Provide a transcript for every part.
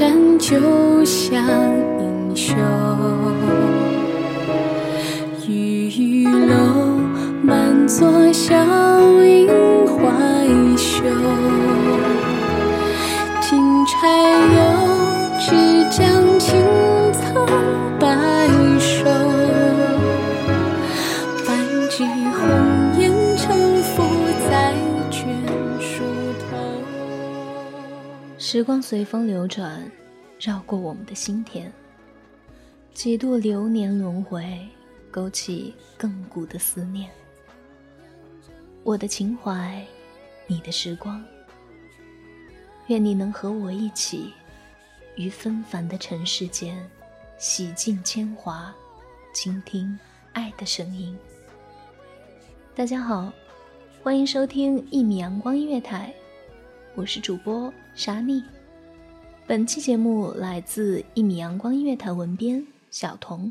山就像英雄，玉宇楼满座，笑迎怀一袖，金钗留。时光随风流转，绕过我们的心田。几度流年轮回，勾起亘古的思念。我的情怀，你的时光。愿你能和我一起，于纷繁的尘世间，洗尽铅华，倾听爱的声音。大家好，欢迎收听一米阳光音乐台。我是主播沙莉，本期节目来自一米阳光音乐台文编小童。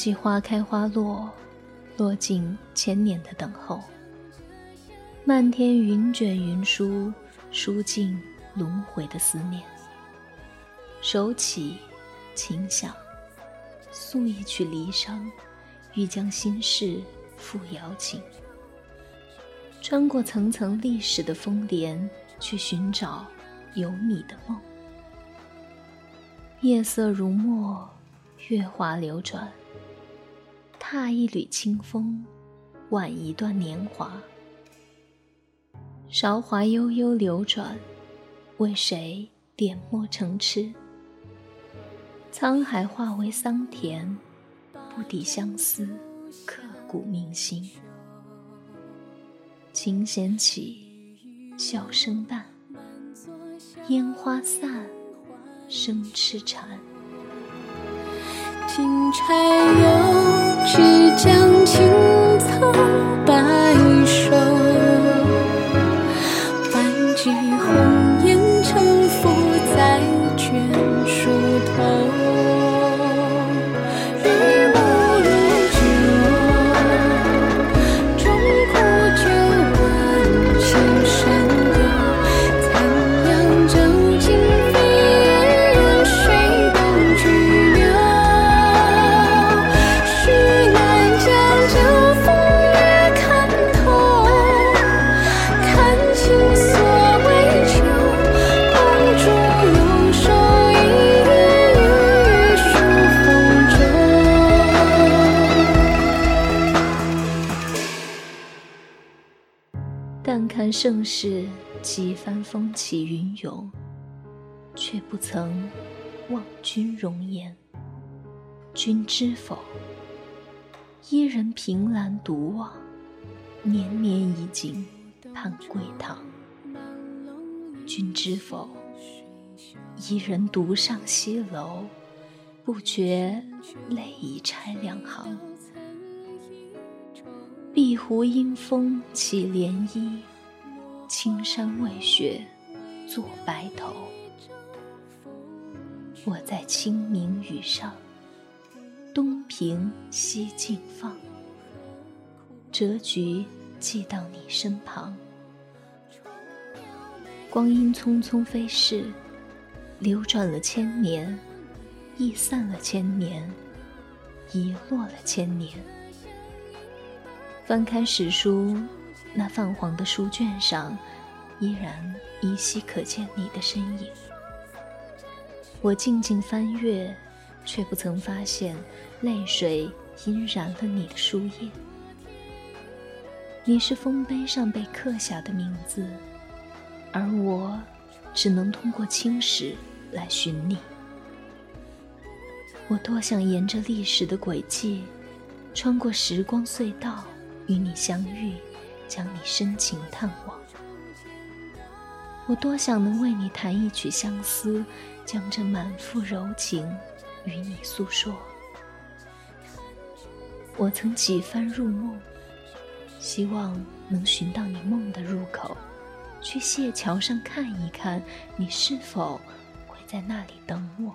季花开花落，落尽千年的等候。漫天云卷云舒，舒尽轮回的思念。手起，琴响，诉一曲离殇，欲将心事付瑶琴。穿过层层历史的风帘，去寻找有你的梦。夜色如墨，月华流转。踏一缕清风，挽一段年华。韶华悠悠流转，为谁点墨成痴？沧海化为桑田，不抵相思刻骨铭心。琴弦起，笑声淡，烟花散，声痴缠。金钗又只将青草白首。看盛世几番风起云涌，却不曾望君容颜。君知否？伊人凭栏独望，年年已经盼归堂。君知否？伊人独上西楼，不觉泪已拆两行。碧湖阴风起涟漪，青山未雪作白头。我在清明雨上。东平西镜放，折菊寄到你身旁。光阴匆匆飞逝，流转了千年，亦散了千年，遗落了千年。翻开史书，那泛黄的书卷上，依然依稀可见你的身影。我静静翻阅。却不曾发现，泪水晕染了你的书页。你是丰碑上被刻下的名字，而我只能通过青史来寻你。我多想沿着历史的轨迹，穿过时光隧道，与你相遇，将你深情探望。我多想能为你弹一曲相思，将这满腹柔情。与你诉说，我曾几番入梦，希望能寻到你梦的入口，去谢桥上看一看，你是否会在那里等我。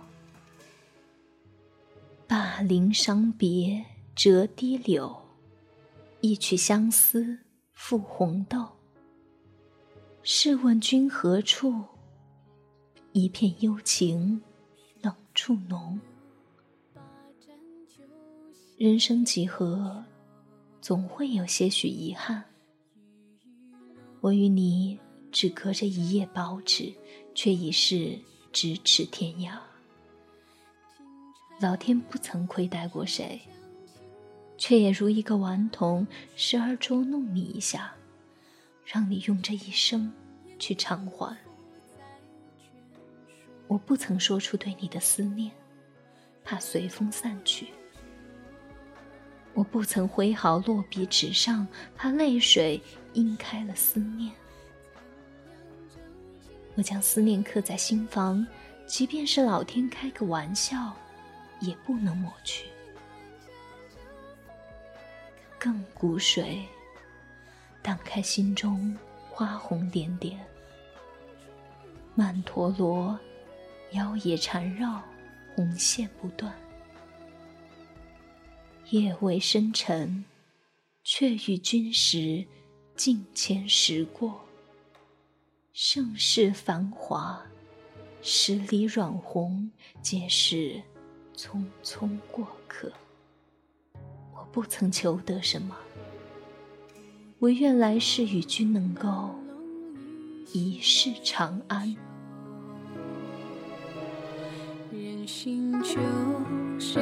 灞陵伤别折堤柳，一曲相思赋红豆。试问君何处？一片幽情冷处浓。人生几何，总会有些许遗憾。我与你只隔着一页薄纸，却已是咫尺天涯。老天不曾亏待过谁，却也如一个顽童，时而捉弄你一下，让你用这一生去偿还。我不曾说出对你的思念，怕随风散去。我不曾挥毫落笔纸上，怕泪水晕开了思念。我将思念刻在心房，即便是老天开个玩笑，也不能抹去。更鼓水，荡开心中花红点点。曼陀罗，妖冶缠绕，红线不断。夜未深沉，却与君时近前时过。盛世繁华，十里软红，皆是匆匆过客。不曾求得什么，唯愿来世与君能够一世长安。人心旧，谁